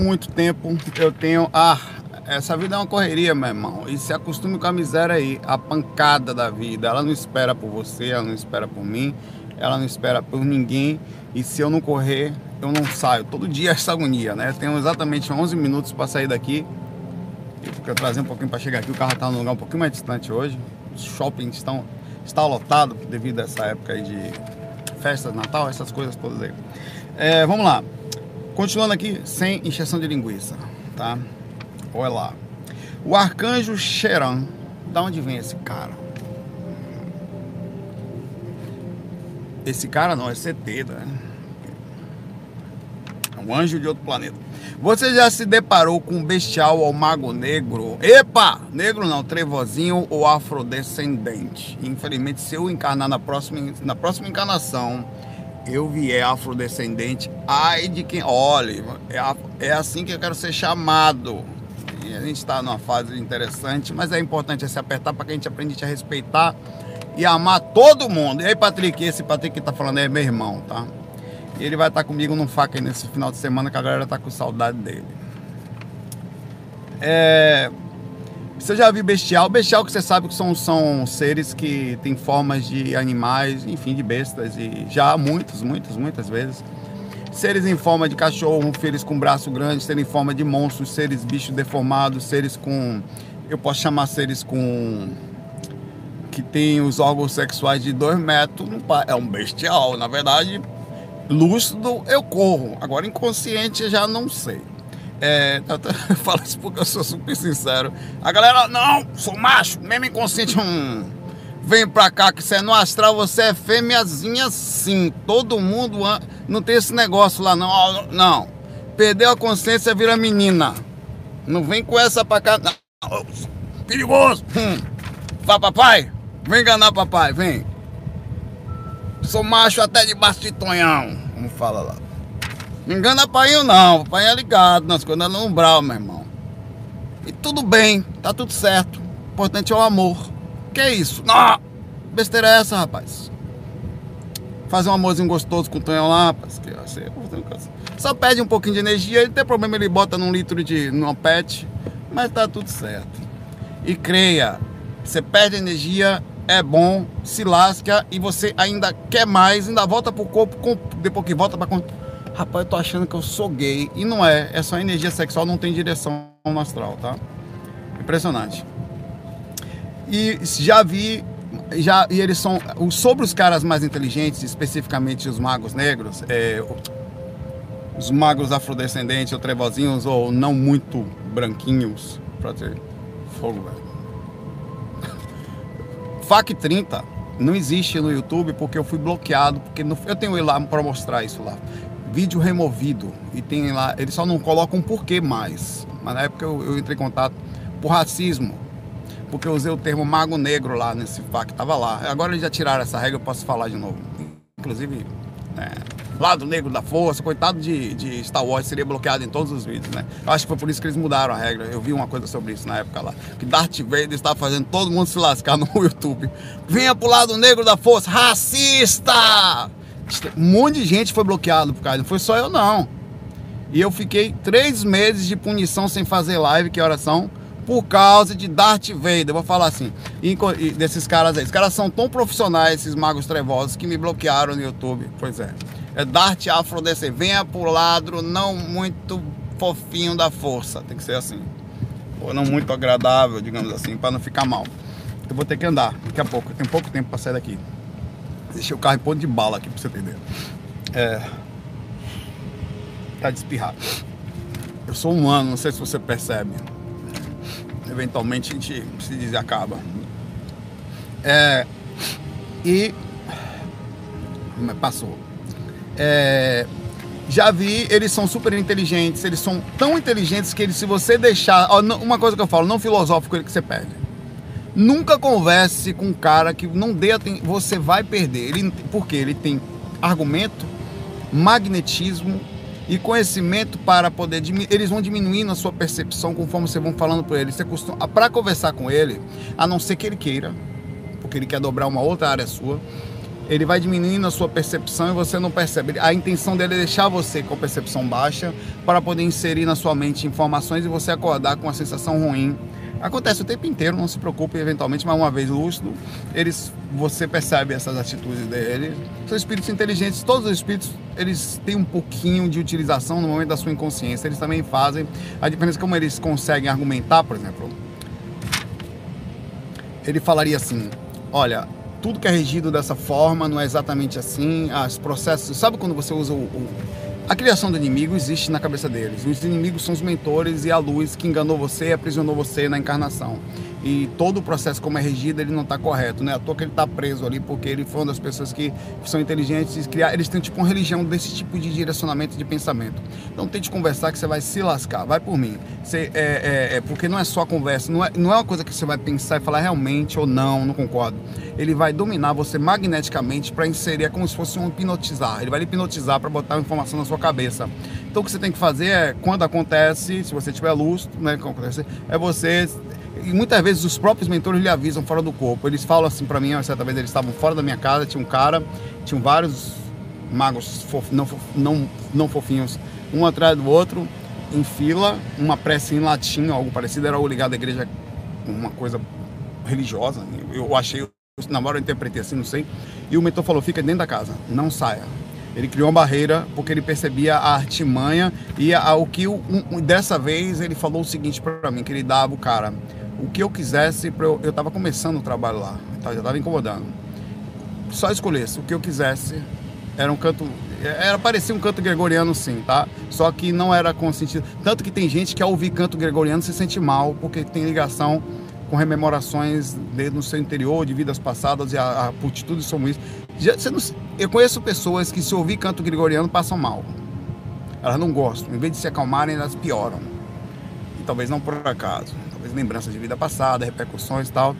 muito tempo eu tenho. Ah, essa vida é uma correria, meu irmão. E se acostume com a miséria aí, a pancada da vida. Ela não espera por você, ela não espera por mim, ela não espera por ninguém. E se eu não correr, eu não saio. Todo dia essa agonia, né? Eu tenho exatamente 11 minutos para sair daqui. Eu trazer um pouquinho para chegar aqui. O carro está num lugar um pouquinho mais distante hoje. Os shoppings estão está lotado devido a essa época aí de festa de Natal, essas coisas todas aí. É, vamos lá. Continuando aqui, sem injeção de linguiça, tá? Olha lá. O arcanjo Xeran. Da onde vem esse cara? Esse cara não, é CT, né? É um anjo de outro planeta. Você já se deparou com um bestial ou mago negro? Epa! Negro não, trevozinho ou afrodescendente. Infelizmente, se eu encarnar na próxima, na próxima encarnação, eu vier afrodescendente, ai de quem. Olha, é, é assim que eu quero ser chamado. E a gente está numa fase interessante, mas é importante se apertar para que a gente aprenda a respeitar e amar todo mundo. E aí, Patrick, esse Patrick que está falando é meu irmão, tá? E ele vai estar comigo no faca nesse final de semana que a galera tá com saudade dele. É... Você já viu bestial? Bestial que você sabe que são, são seres que têm formas de animais, enfim, de bestas. E já há muitos, muitas, muitas vezes. Seres em forma de cachorro, seres com braço grande, seres em forma de monstros, seres bichos deformados, seres com. Eu posso chamar seres com. que tem os órgãos sexuais de dois metros. É um bestial, na verdade, lúcido eu corro, agora inconsciente já não sei. É, eu falo isso porque eu sou super sincero. A galera, não, sou macho, mesmo inconsciente, hum, vem pra cá que você é no astral, você é fêmeazinha sim. Todo mundo não tem esse negócio lá, não. Não. Perdeu a consciência, vira menina. Não vem com essa pra cá, não. Perigoso. Hum. Fala, papai, vem enganar papai, vem. Sou macho até debaixo de tonhão, como fala lá. Não engana painho não, o pai é ligado nas coisas no umbral, meu irmão. E tudo bem, tá tudo certo. O importante é o amor. Que é isso? Não! Besteira é essa, rapaz? Fazer um amorzinho gostoso com o tonhão lá, rapaz. Que, assim, só pede um pouquinho de energia, ele tem problema, ele bota num litro de. numa pet, mas tá tudo certo. E creia, você perde energia, é bom, se lasca e você ainda quer mais, ainda volta pro corpo, depois que volta pra. Rapaz, eu tô achando que eu sou gay. E não é, é só energia sexual, não tem direção astral, tá? Impressionante. E já vi, já, e eles são. Sobre os caras mais inteligentes, especificamente os magos negros, é, os magos afrodescendentes, ou trevozinhos, ou não muito branquinhos, pra ter fogo, velho FAC 30 não existe no YouTube porque eu fui bloqueado, porque eu tenho ele lá para mostrar isso lá. Vídeo removido. E tem lá, eles só não colocam por que mais. Mas na época eu, eu, entrei em contato por racismo. Porque eu usei o termo mago negro lá nesse FAC, tava lá. Agora eles já tiraram essa regra, eu posso falar de novo. Inclusive, é, lado negro da força, coitado de, de Star Wars, seria bloqueado em todos os vídeos, né? Eu acho que foi por isso que eles mudaram a regra. Eu vi uma coisa sobre isso na época lá. Que Darth Vader estava fazendo todo mundo se lascar no YouTube. Venha pro lado negro da força, racista! Um monte de gente foi bloqueado por causa, não foi só eu não. E eu fiquei três meses de punição sem fazer live, que oração, por causa de Darth Vader. Eu vou falar assim, desses caras aí. Os caras são tão profissionais, esses magos trevosos, que me bloquearam no YouTube. Pois é é Darte afrodescer. Venha pro lado não muito fofinho da força. Tem que ser assim. Ou não muito agradável, digamos assim, para não ficar mal. Eu vou ter que andar daqui a pouco. Tenho pouco tempo para sair daqui. Deixei o carro em ponto de bala aqui para você entender. É. Tá de espirrar. Eu sou humano, não sei se você percebe. Eventualmente a gente se diz acaba. É. E. Passou. É, já vi, eles são super inteligentes, eles são tão inteligentes que eles, se você deixar. Ó, uma coisa que eu falo, não filosófico ele que você perde. Nunca converse com um cara que não dê atenção. Você vai perder. Ele, porque ele tem argumento, magnetismo e conhecimento para poder. Eles vão diminuindo a sua percepção conforme você vão falando para ele. Você costuma. Para conversar com ele, a não ser que ele queira, porque ele quer dobrar uma outra área sua ele vai diminuindo a sua percepção e você não percebe. A intenção dele é deixar você com a percepção baixa para poder inserir na sua mente informações e você acordar com uma sensação ruim. Acontece o tempo inteiro, não se preocupe, eventualmente, mas uma vez lúcido, eles, você percebe essas atitudes dele. São espíritos inteligentes, todos os espíritos, eles têm um pouquinho de utilização no momento da sua inconsciência, eles também fazem. A diferença como eles conseguem argumentar, por exemplo. Ele falaria assim: olha, tudo que é regido dessa forma não é exatamente assim. Os processos. Sabe quando você usa o, o, a criação do inimigo existe na cabeça deles. Os inimigos são os mentores e a luz que enganou você e aprisionou você na encarnação e todo o processo como é regido ele não está correto, né? À toa que ele está preso ali porque ele foi uma das pessoas que são inteligentes e criar, eles têm tipo uma religião desse tipo de direcionamento de pensamento. Então tente conversar que você vai se lascar, vai por mim. Você, é, é, é, porque não é só conversa, não é, não é uma coisa que você vai pensar e falar realmente ou não, não concordo. Ele vai dominar você magneticamente para inserir, é como se fosse um hipnotizar. Ele vai hipnotizar para botar uma informação na sua cabeça. Então o que você tem que fazer é, quando acontece, se você tiver luz, né, é você e muitas vezes os próprios mentores lhe avisam fora do corpo. Eles falam assim para mim, certa vez eles estavam fora da minha casa, tinha um cara, tinham vários magos fof, não, não, não fofinhos, um atrás do outro, em fila, uma prece em latim, algo parecido, era o ligado à igreja, uma coisa religiosa. Eu achei, na hora eu interpretei assim, não sei. E o mentor falou: fica dentro da casa, não saia. Ele criou uma barreira porque ele percebia a artimanha e a, a, o que um, dessa vez ele falou o seguinte para mim que ele dava o cara o que eu quisesse, eu, eu tava começando o trabalho lá, tá? já estava incomodando. Só escolhesse o que eu quisesse, era um canto, era parecia um canto gregoriano sim, tá? Só que não era com sentido, tanto que tem gente que ao ouvir canto gregoriano se sente mal, porque tem ligação com rememorações de, no seu interior, de vidas passadas e a, a pultitude são isso. Já, não, eu conheço pessoas que se ouvir canto gregoriano passam mal. Elas não gostam, em vez de se acalmarem, elas pioram. E talvez não por acaso lembranças de vida passada, repercussões e tal.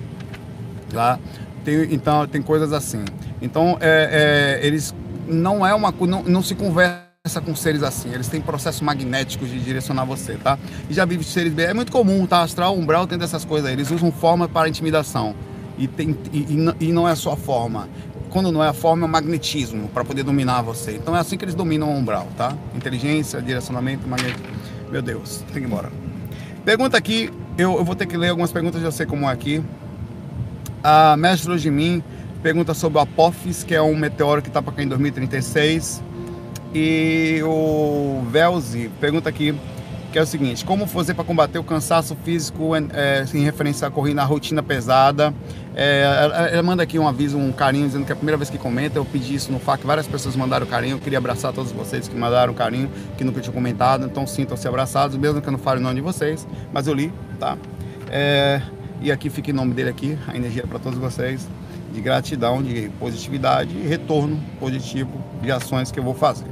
Lá. Tem, então, tem coisas assim. Então, é, é, eles não é uma não, não se conversa com seres assim, eles têm processos magnéticos de direcionar você, tá? E já vive seres bem, é muito comum, tá? Astral, umbral tem dessas coisas, eles usam forma para intimidação. E, tem, e, e não é só forma. Quando não é a forma, é o magnetismo para poder dominar você. Então é assim que eles dominam o umbral, tá? Inteligência, direcionamento, magnetismo. Meu Deus, tem que ir embora. Pergunta aqui, eu, eu vou ter que ler algumas perguntas, já sei como é aqui. A Mestre Ojimin pergunta sobre o Apophis, que é um meteoro que está para cair em 2036. E o Velzi pergunta aqui, que é o seguinte, como fazer para combater o cansaço físico é, em referência à corrida, à rotina pesada? É, ela, ela, manda aqui um aviso, um carinho, dizendo que é a primeira vez que comenta, eu pedi isso no FAC, várias pessoas mandaram carinho, eu queria abraçar todos vocês que mandaram carinho, que nunca tinham comentado, então sintam-se abraçados, mesmo que eu não fale o nome de vocês, mas eu li, tá? É, e aqui fica o nome dele aqui, a energia para todos vocês, de gratidão, de positividade e retorno positivo de ações que eu vou fazer.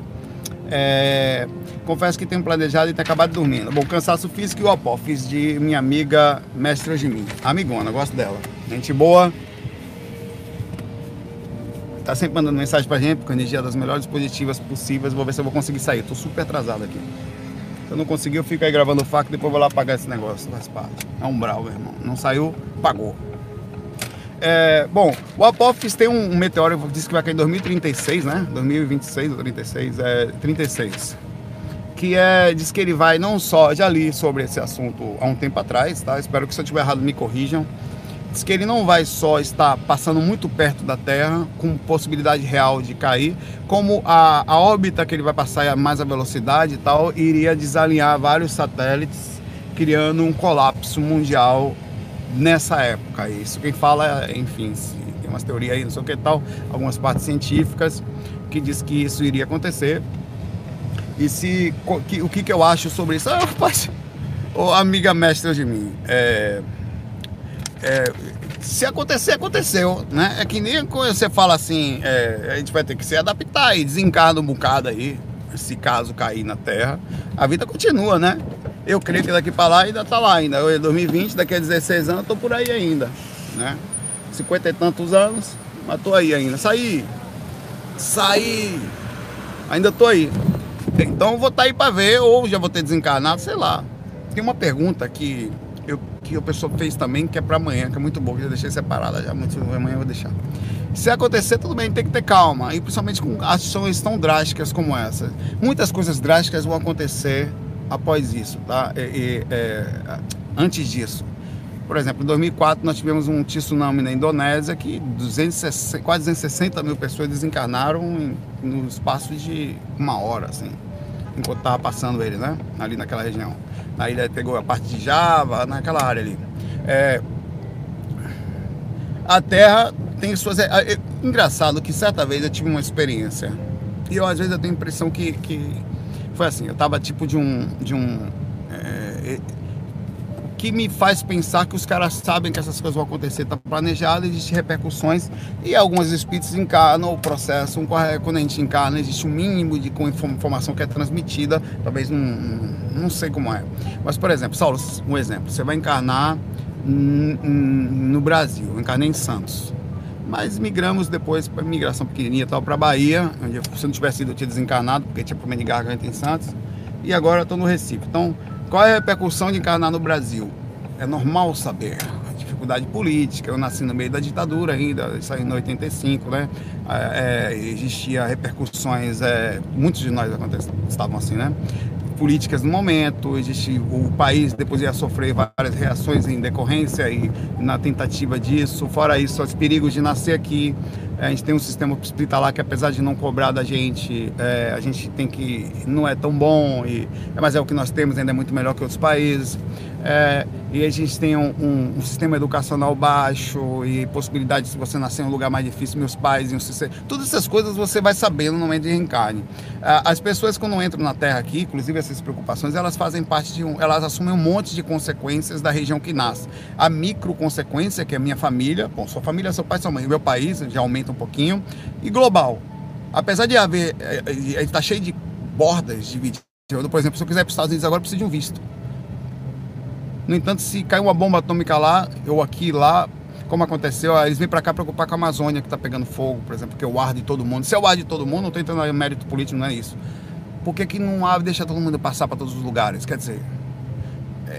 É, confesso que tenho planejado e tenho acabado dormindo. Bom, cansaço físico e o opó. Fiz de minha amiga Mestre Jimmy. Amigona, gosto dela. Gente boa. Tá sempre mandando mensagem pra gente, com energia das melhores positivas possíveis. Vou ver se eu vou conseguir sair. Tô super atrasado aqui. Se eu não conseguir, eu fico aí gravando o faco depois vou lá apagar esse negócio. Faz parte. É um brau, meu irmão. Não saiu, pagou. É, bom, o Apophis tem um, meteoro que diz que vai cair em 2036, né? 2026 ou 36, é 36. Que é, diz que ele vai não só, já li sobre esse assunto há um tempo atrás, tá? Espero que se eu estiver errado me corrijam. Diz que ele não vai só estar passando muito perto da Terra, com possibilidade real de cair, como a, a órbita que ele vai passar a mais a velocidade e tal, iria desalinhar vários satélites, criando um colapso mundial nessa época. Isso quem fala, enfim, tem umas teorias aí, não sei o que tal, algumas partes científicas que diz que isso iria acontecer. E se que, o que, que eu acho sobre isso? Ah, rapaz, ô, amiga mestra de mim, é, é, se acontecer, aconteceu, né? É que nem quando você fala assim, é, a gente vai ter que se adaptar e desencarna um bocado aí, se caso cair na Terra, a vida continua, né? Eu creio que daqui para lá ainda tá lá ainda. Eu, 2020, daqui a 16 anos, tô por aí ainda, né? 50 e tantos anos, mas tô aí ainda. Saí! Saí! Ainda tô aí. Então vou estar tá aí para ver, ou já vou ter desencarnado, sei lá. Tem uma pergunta que eu, que a pessoa fez também, que é para amanhã, que é muito bom, que eu deixei separada já, muito amanhã eu vou deixar. Se acontecer, tudo bem, tem que ter calma, e principalmente com ações tão drásticas como essa. Muitas coisas drásticas vão acontecer após isso, tá? E, é, antes disso. Por exemplo, em 2004 nós tivemos um tsunami na Indonésia que 260, quase 260 mil pessoas desencarnaram em, no espaço de uma hora, assim, enquanto estava passando ele, né? Ali naquela região. Na ilha pegou a parte de Java, naquela área ali. É, a Terra tem suas. É, é, engraçado que certa vez eu tive uma experiência. E eu às vezes eu tenho a impressão que, que foi assim, eu tava tipo de um. De um é, que me faz pensar que os caras sabem que essas coisas vão acontecer, está planejado, existem repercussões e alguns espíritos encarnam o processo. Quando a gente encarna, existe um mínimo de informação que é transmitida, talvez não, não sei como é. Mas, por exemplo, Saulo, um exemplo, você vai encarnar no Brasil, eu encarnei em Santos. Mas migramos depois para migração pequenininha tal para Bahia, onde se não tivesse ido eu tinha desencarnado, porque tinha problema de garganta em Santos. E agora estou no Recife. Então, qual é a repercussão de encarnar no Brasil? É normal saber. A dificuldade política, eu nasci no meio da ditadura ainda, saí em 85, né? É, é, existia repercussões, é, muitos de nós estavam assim, né? Políticas no momento, existe o país depois ia sofrer várias reações em decorrência e na tentativa disso. Fora isso, os perigos de nascer aqui, a gente tem um sistema hospitalar que apesar de não cobrar da gente, é, a gente tem que não é tão bom, e, mas é o que nós temos, ainda é muito melhor que outros países. É, e a gente tem um, um, um, sistema educacional baixo e possibilidade de você nascer em um lugar mais difícil, meus pais, um sistema, todas essas coisas você vai sabendo no momento de reencarne. As pessoas quando entram na Terra aqui, inclusive essas preocupações, elas fazem parte de um, elas assumem um monte de consequências da região que nasce. A micro consequência, que é minha família, bom, sua família, seu pai, sua mãe, meu país já aumenta um pouquinho, e global. Apesar de haver, é, é, está cheio de bordas divididas. Por exemplo, se eu quiser para os Estados Unidos agora, eu preciso de um visto. No entanto, se cair uma bomba atômica lá, ou aqui, lá, como aconteceu, eles vêm para cá preocupar com a Amazônia que está pegando fogo, por exemplo, que é o ar de todo mundo. Se é o ar de todo mundo, não estou entrando em mérito político, não é isso. Por que, que não há deixa todo mundo passar para todos os lugares? Quer dizer,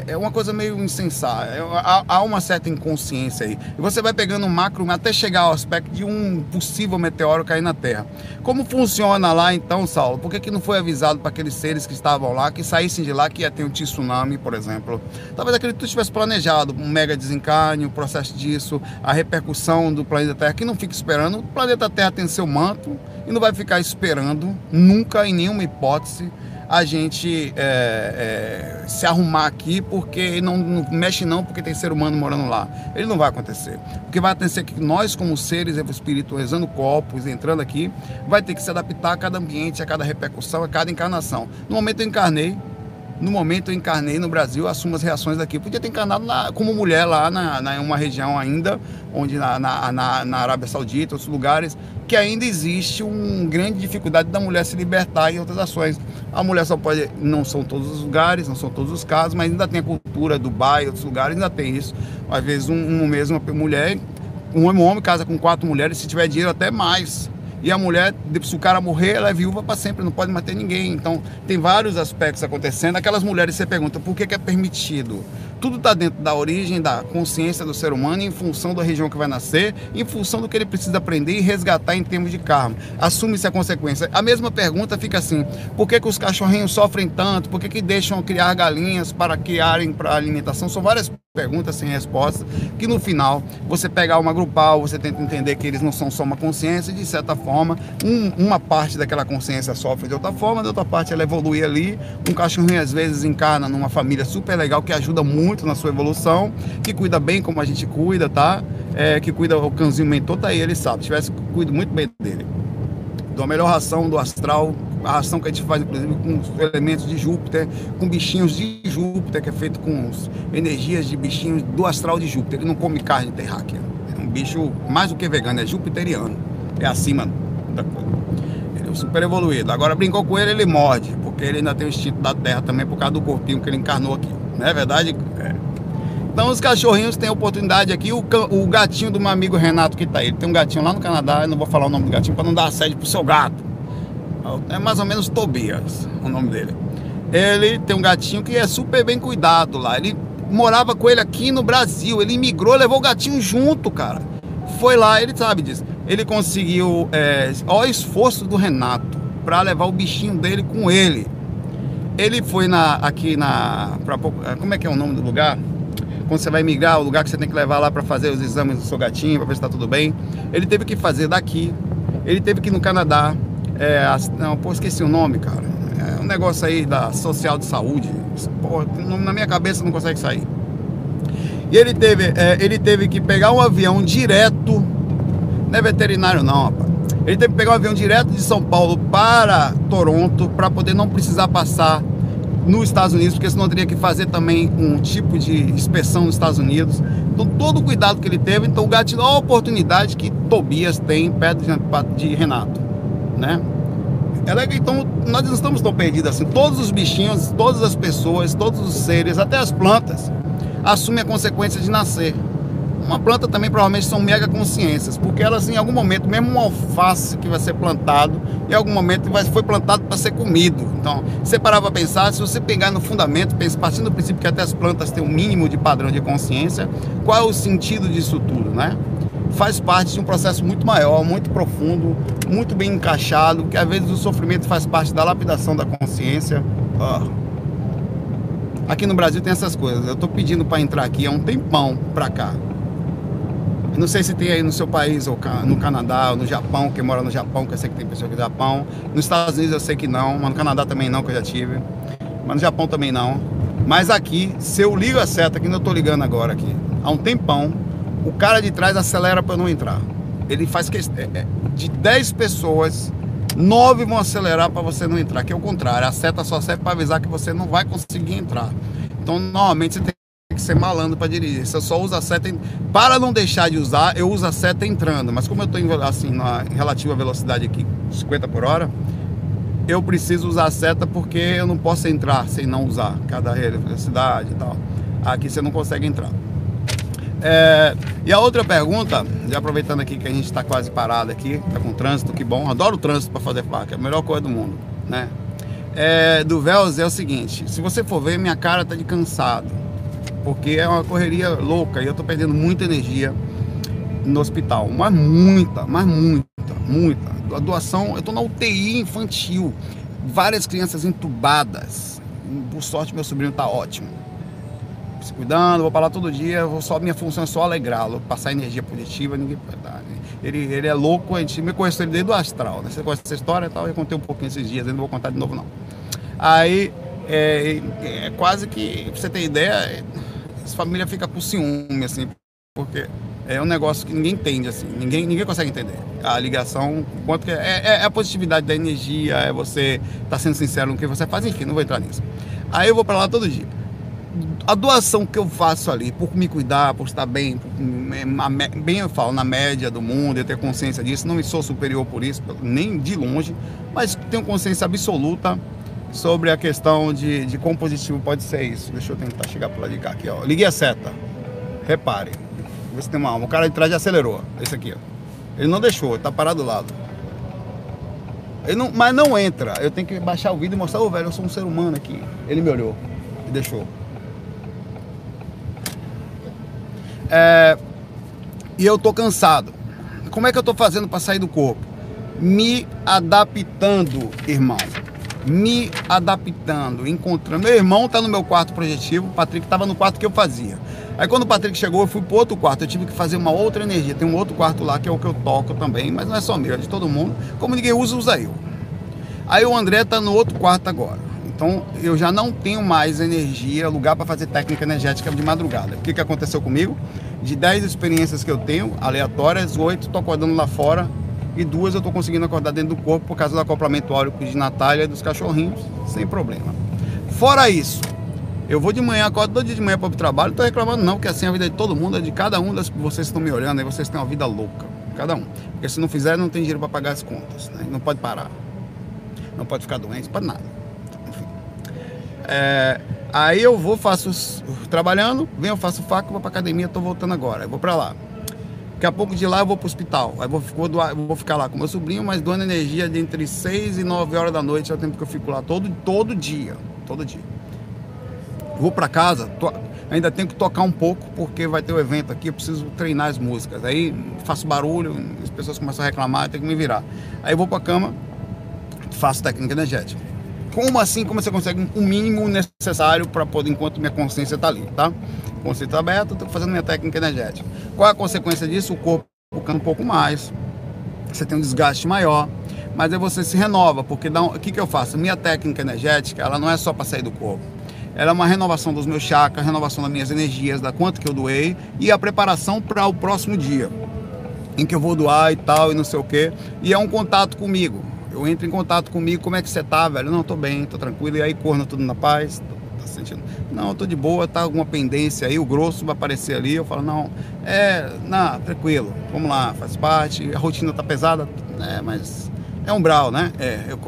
é uma coisa meio insensata. É, há, uma certa inconsciência aí. E você vai pegando o macro até chegar ao aspecto de um possível meteoro cair na Terra. Como funciona lá então, Saulo? Por que, que não foi avisado para aqueles seres que estavam lá, que saíssem de lá, que ia ter um tsunami, por exemplo? Talvez aquele tudo tivesse planejado, um mega desencarne, o processo disso, a repercussão do planeta Terra, que não fica esperando. O planeta Terra tem seu manto e não vai ficar esperando, nunca, em nenhuma hipótese, a gente é, é, se arrumar aqui porque não, não, mexe não porque tem ser humano morando lá. Ele não vai acontecer. O que vai acontecer é que nós como seres, espírito rezando corpos, entrando aqui, vai ter que se adaptar a cada ambiente, a cada repercussão, a cada encarnação. No momento eu encarnei, no momento eu encarnei no Brasil, assumo as reações daqui. Podia ter encarnado lá, como mulher lá na, na uma região ainda, onde na, na, na, na Arábia Saudita, outros lugares, que ainda existe uma grande dificuldade da mulher se libertar em outras ações. A mulher só pode, não são todos os lugares, não são todos os casos, mas ainda tem a cultura do Dubai, outros lugares ainda tem isso. Às vezes um, um mesmo mulher, um homem casa com quatro mulheres, se tiver dinheiro até mais. E a mulher, se o cara morrer, ela é viúva para sempre, não pode matar ninguém. Então, tem vários aspectos acontecendo. Aquelas mulheres, você pergunta, por que, que é permitido? Tudo está dentro da origem, da consciência do ser humano, em função da região que vai nascer, em função do que ele precisa aprender e resgatar em termos de karma. Assume-se a consequência. A mesma pergunta fica assim: por que, que os cachorrinhos sofrem tanto? Por que, que deixam criar galinhas para criarem para alimentação? São várias perguntas sem resposta, que no final você pegar uma grupal, você tenta entender que eles não são só uma consciência, e de certa forma, um, uma parte daquela consciência sofre de outra forma, de outra parte ela evolui ali. Um cachorrinho às vezes encarna numa família super legal que ajuda muito na sua evolução, que cuida bem como a gente cuida, tá? É, que cuida o cãozinho mentor, tá aí, ele sabe. Se tivesse, cuido muito bem dele. Dou a melhor ração do astral, a ração que a gente faz, inclusive, com elementos de Júpiter, com bichinhos de Júpiter, que é feito com energias de bichinhos do astral de Júpiter. Ele não come carne terráquea. É um bicho mais do que vegano, é jupiteriano. É acima da coisa. Ele é super evoluído. Agora brincou com ele, ele morde, porque ele ainda tem o instinto da terra também por causa do corpinho que ele encarnou aqui. Não é verdade? É. Então os cachorrinhos têm oportunidade aqui. O, o gatinho do meu amigo Renato que tá aí. Ele tem um gatinho lá no Canadá, eu não vou falar o nome do gatinho para não dar assédio pro seu gato. É mais ou menos Tobias o nome dele. Ele tem um gatinho que é super bem cuidado lá. Ele morava com ele aqui no Brasil. Ele imigrou, levou o gatinho junto, cara. Foi lá, ele sabe disso. Ele conseguiu. É, olha o esforço do Renato para levar o bichinho dele com ele. Ele foi na, aqui na. Pra, como é que é o nome do lugar? Quando você vai migrar, o lugar que você tem que levar lá para fazer os exames do seu gatinho, para ver se está tudo bem. Ele teve que fazer daqui. Ele teve que ir no Canadá. É, não, pô, esqueci o nome, cara. É um negócio aí da Social de Saúde. Pô, na minha cabeça não consegue sair. E ele teve, é, ele teve que pegar um avião direto. Não é veterinário, não, rapaz. Ele teve que pegar um avião direto de São Paulo para Toronto para poder não precisar passar nos Estados Unidos, porque senão teria que fazer também um tipo de inspeção nos Estados Unidos. Então, todo o cuidado que ele teve, então o gatilho, a oportunidade que Tobias tem perto de Renato, né? Ela, então, nós não estamos tão perdidos assim. Todos os bichinhos, todas as pessoas, todos os seres, até as plantas, assumem a consequência de nascer. Uma planta também provavelmente são mega consciências, porque elas em algum momento, mesmo um alface que vai ser plantado, em algum momento vai, foi plantado para ser comido. Então, você parar para pensar, se você pegar no fundamento, partindo do princípio que até as plantas têm um mínimo de padrão de consciência, qual é o sentido disso tudo, né? Faz parte de um processo muito maior, muito profundo, muito bem encaixado, que às vezes o sofrimento faz parte da lapidação da consciência. Oh. Aqui no Brasil tem essas coisas. Eu estou pedindo para entrar aqui há um tempão para cá. Não sei se tem aí no seu país, ou no Canadá, ou no Japão, quem mora no Japão, que eu sei que tem pessoa aqui no Japão. Nos Estados Unidos eu sei que não, mas no Canadá também não, que eu já tive. Mas no Japão também não. Mas aqui, se eu ligo a seta, que eu tô ligando agora aqui, há um tempão, o cara de trás acelera para não entrar. Ele faz que é, é, de 10 pessoas, 9 vão acelerar para você não entrar, que é o contrário. A seta só serve para avisar que você não vai conseguir entrar. Então, normalmente você tem que ser malandro para dirigir. Eu só uso a seta. Em... Para não deixar de usar, eu uso a seta entrando. Mas como eu estou assim, na relativa velocidade aqui, 50 por hora, eu preciso usar a seta porque eu não posso entrar sem não usar cada velocidade e tal. Aqui você não consegue entrar. É, e a outra pergunta, já aproveitando aqui que a gente está quase parado aqui, está com trânsito, que bom, adoro o trânsito para fazer placa, é a melhor coisa do mundo, né? É, do Vels é o seguinte, se você for ver, minha cara tá de cansado porque é uma correria louca e eu tô perdendo muita energia no hospital, mas muita, mas muita, muita. A doação, eu tô na UTI infantil, várias crianças entubadas. Por sorte, meu sobrinho tá ótimo. Se cuidando, vou para lá todo dia, vou só, minha função é só alegrá-lo, passar energia positiva, ninguém ele, ele é louco, a gente me conheceu ele desde o astral, né? Você conhece essa história e tal, eu contei um pouquinho esses dias, não vou contar de novo não. Aí, é, é quase que, pra você ter ideia, as famílias ficam com ciúme, assim, porque é um negócio que ninguém entende, assim, ninguém, ninguém consegue entender. A ligação, quanto que é, é, é a positividade da energia, é você estar tá sendo sincero no que você faz, enfim, não vou entrar nisso. Aí eu vou para lá todo dia. A doação que eu faço ali, por me cuidar, por estar bem, por, bem eu falo, na média do mundo, eu ter consciência disso, não sou superior por isso, nem de longe, mas tenho consciência absoluta sobre a questão de, de compositivo pode ser isso. Deixa eu tentar chegar por lá de cá aqui, ó. Liguei a seta. Repare. Vê se tem uma alma. O cara de trás já acelerou. Esse aqui, ó. Ele não deixou, tá parado do lado. Ele não, mas não entra. Eu tenho que baixar o vídeo e mostrar, ô oh, velho, eu sou um ser humano aqui. Ele me olhou e deixou. É, e eu tô cansado. Como é que eu tô fazendo para sair do corpo? Me adaptando, irmão me adaptando, encontrando. Meu irmão está no meu quarto projetivo, o Patrick estava no quarto que eu fazia. Aí quando o Patrick chegou, eu fui para outro quarto, eu tive que fazer uma outra energia. Tem um outro quarto lá que é o que eu toco também, mas não é só meu, é de todo mundo. Como ninguém usa, usa eu. Aí o André está no outro quarto agora. Então eu já não tenho mais energia, lugar para fazer técnica energética de madrugada. O que, que aconteceu comigo? De 10 experiências que eu tenho, aleatórias, 8 estou acordando lá fora e duas eu estou conseguindo acordar dentro do corpo por causa do acoplamento áurico de Natália e dos cachorrinhos, sem problema. Fora isso, eu vou de manhã, acordo todo dia de manhã para o trabalho, não estou reclamando não, que assim a vida de todo mundo, é de cada um das vocês estão me olhando, aí vocês têm uma vida louca, cada um. Porque se não fizer, não tem dinheiro para pagar as contas, né? não pode parar, não pode ficar doente, pode nada. É, aí eu vou, faço trabalhando, venho, faço faca, vou para academia, estou voltando agora, eu vou para lá. Daqui a pouco de lá eu vou para o hospital. Aí vou, vou, doar, vou ficar lá com meu sobrinho, mas doando energia de entre 6 e 9 horas da noite é o tempo que eu fico lá todo, todo dia. Todo dia. Vou para casa. Tô... ainda tenho que tocar um pouco, porque vai ter o um evento aqui, eu preciso treinar as músicas. Aí faço barulho, as pessoas começam a reclamar, eu tenho que me virar. Aí eu vou para a cama, faço técnica energética. Como assim, como você consegue o mínimo necessário para poder, enquanto minha consciência está ali, tá? Consciência aberta, estou fazendo minha técnica energética. Qual é a consequência disso? O corpo ficando um pouco mais, você tem um desgaste maior, mas aí você se renova, porque dá um, o que, que eu faço? Minha técnica energética, ela não é só para sair do corpo. Ela é uma renovação dos meus chakras, renovação das minhas energias, da quanto que eu doei e a preparação para o próximo dia, em que eu vou doar e tal e não sei o quê. E é um contato comigo. Eu entro em contato comigo, como é que você tá, velho? Não, tô bem, tô tranquilo. E aí, corno tudo na paz, tá sentindo? Não, tô de boa, tá alguma pendência aí, o grosso vai aparecer ali. Eu falo, não, é, não, tranquilo, vamos lá, faz parte. A rotina tá pesada, é, mas é umbral, né? É, eu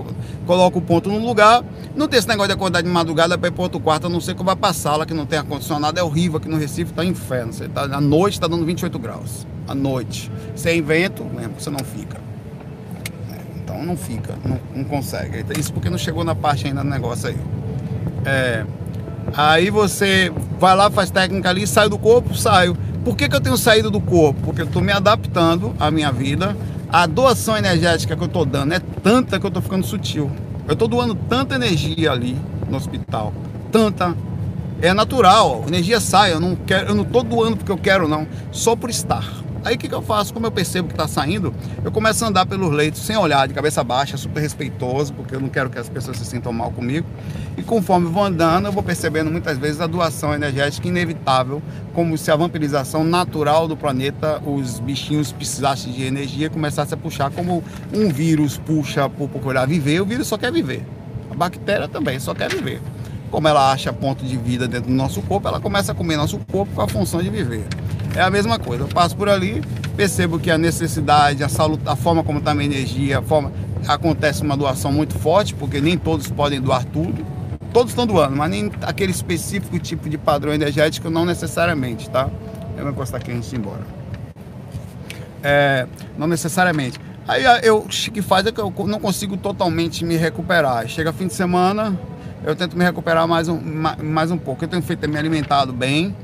coloco o ponto no lugar. Não tem esse negócio de acordar de madrugada para ir para outro quarto, a não ser que eu vá sala que não tem ar-condicionado. É horrível aqui no Recife, tá inferno. Você tá, à noite está dando 28 graus. À noite. Sem vento, mesmo, você não fica. Então não fica, não, não, consegue. Isso porque não chegou na parte ainda do negócio aí. É, aí você vai lá, faz técnica ali, sai do corpo, saio. Por que, que eu tenho saído do corpo? Porque eu estou me adaptando à minha vida a doação energética que eu estou dando é tanta que eu estou ficando sutil. Eu estou doando tanta energia ali no hospital, tanta. É natural, energia sai, eu não quero, eu não doando porque eu quero não, só por estar. Aí o que, que eu faço? Como eu percebo que está saindo, eu começo a andar pelos leitos sem olhar, de cabeça baixa, super respeitoso, porque eu não quero que as pessoas se sintam mal comigo. E conforme vou andando, eu vou percebendo muitas vezes a doação energética inevitável, como se a vampirização natural do planeta, os bichinhos precisassem de energia, começasse a puxar como um vírus puxa por procurar viver, o vírus só quer viver. A bactéria também só quer viver. Como ela acha ponto de vida dentro do nosso corpo, ela começa a comer nosso corpo com a função de viver. É a mesma coisa. Eu passo por ali, percebo que a necessidade, a, a forma como está a minha energia, a forma acontece uma doação muito forte, porque nem todos podem doar tudo. Todos estão doando, mas nem aquele específico tipo de padrão energético, não necessariamente, tá? Eu vou encostar aqui antes de ir embora. É, não necessariamente. Aí eu, o que faz é que eu não consigo totalmente me recuperar. Chega fim de semana, eu tento me recuperar mais um, mais um pouco. Eu tenho feito me alimentado bem,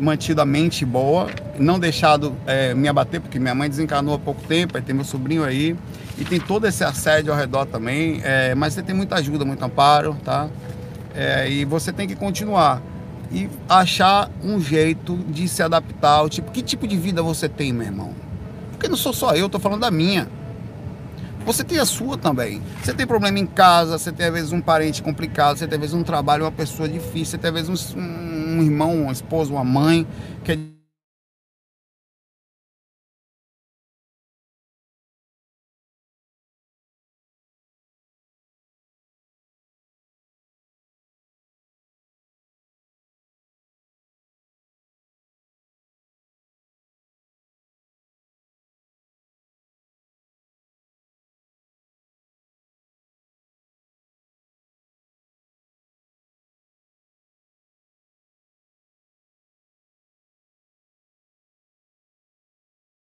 mantido a mente boa, não deixado é, me abater, porque minha mãe desencarnou há pouco tempo, aí tem meu sobrinho aí, e tem todo esse assédio ao redor também, é, mas você tem muita ajuda, muito amparo, tá? É, e você tem que continuar e achar um jeito de se adaptar ao tipo, que tipo de vida você tem, meu irmão? Porque não sou só eu, tô falando da minha. Você tem a sua também. Você tem problema em casa, você tem às vezes um parente complicado, você tem às vezes um trabalho, uma pessoa difícil, você tem às vezes um, um irmão, uma esposa, uma mãe que é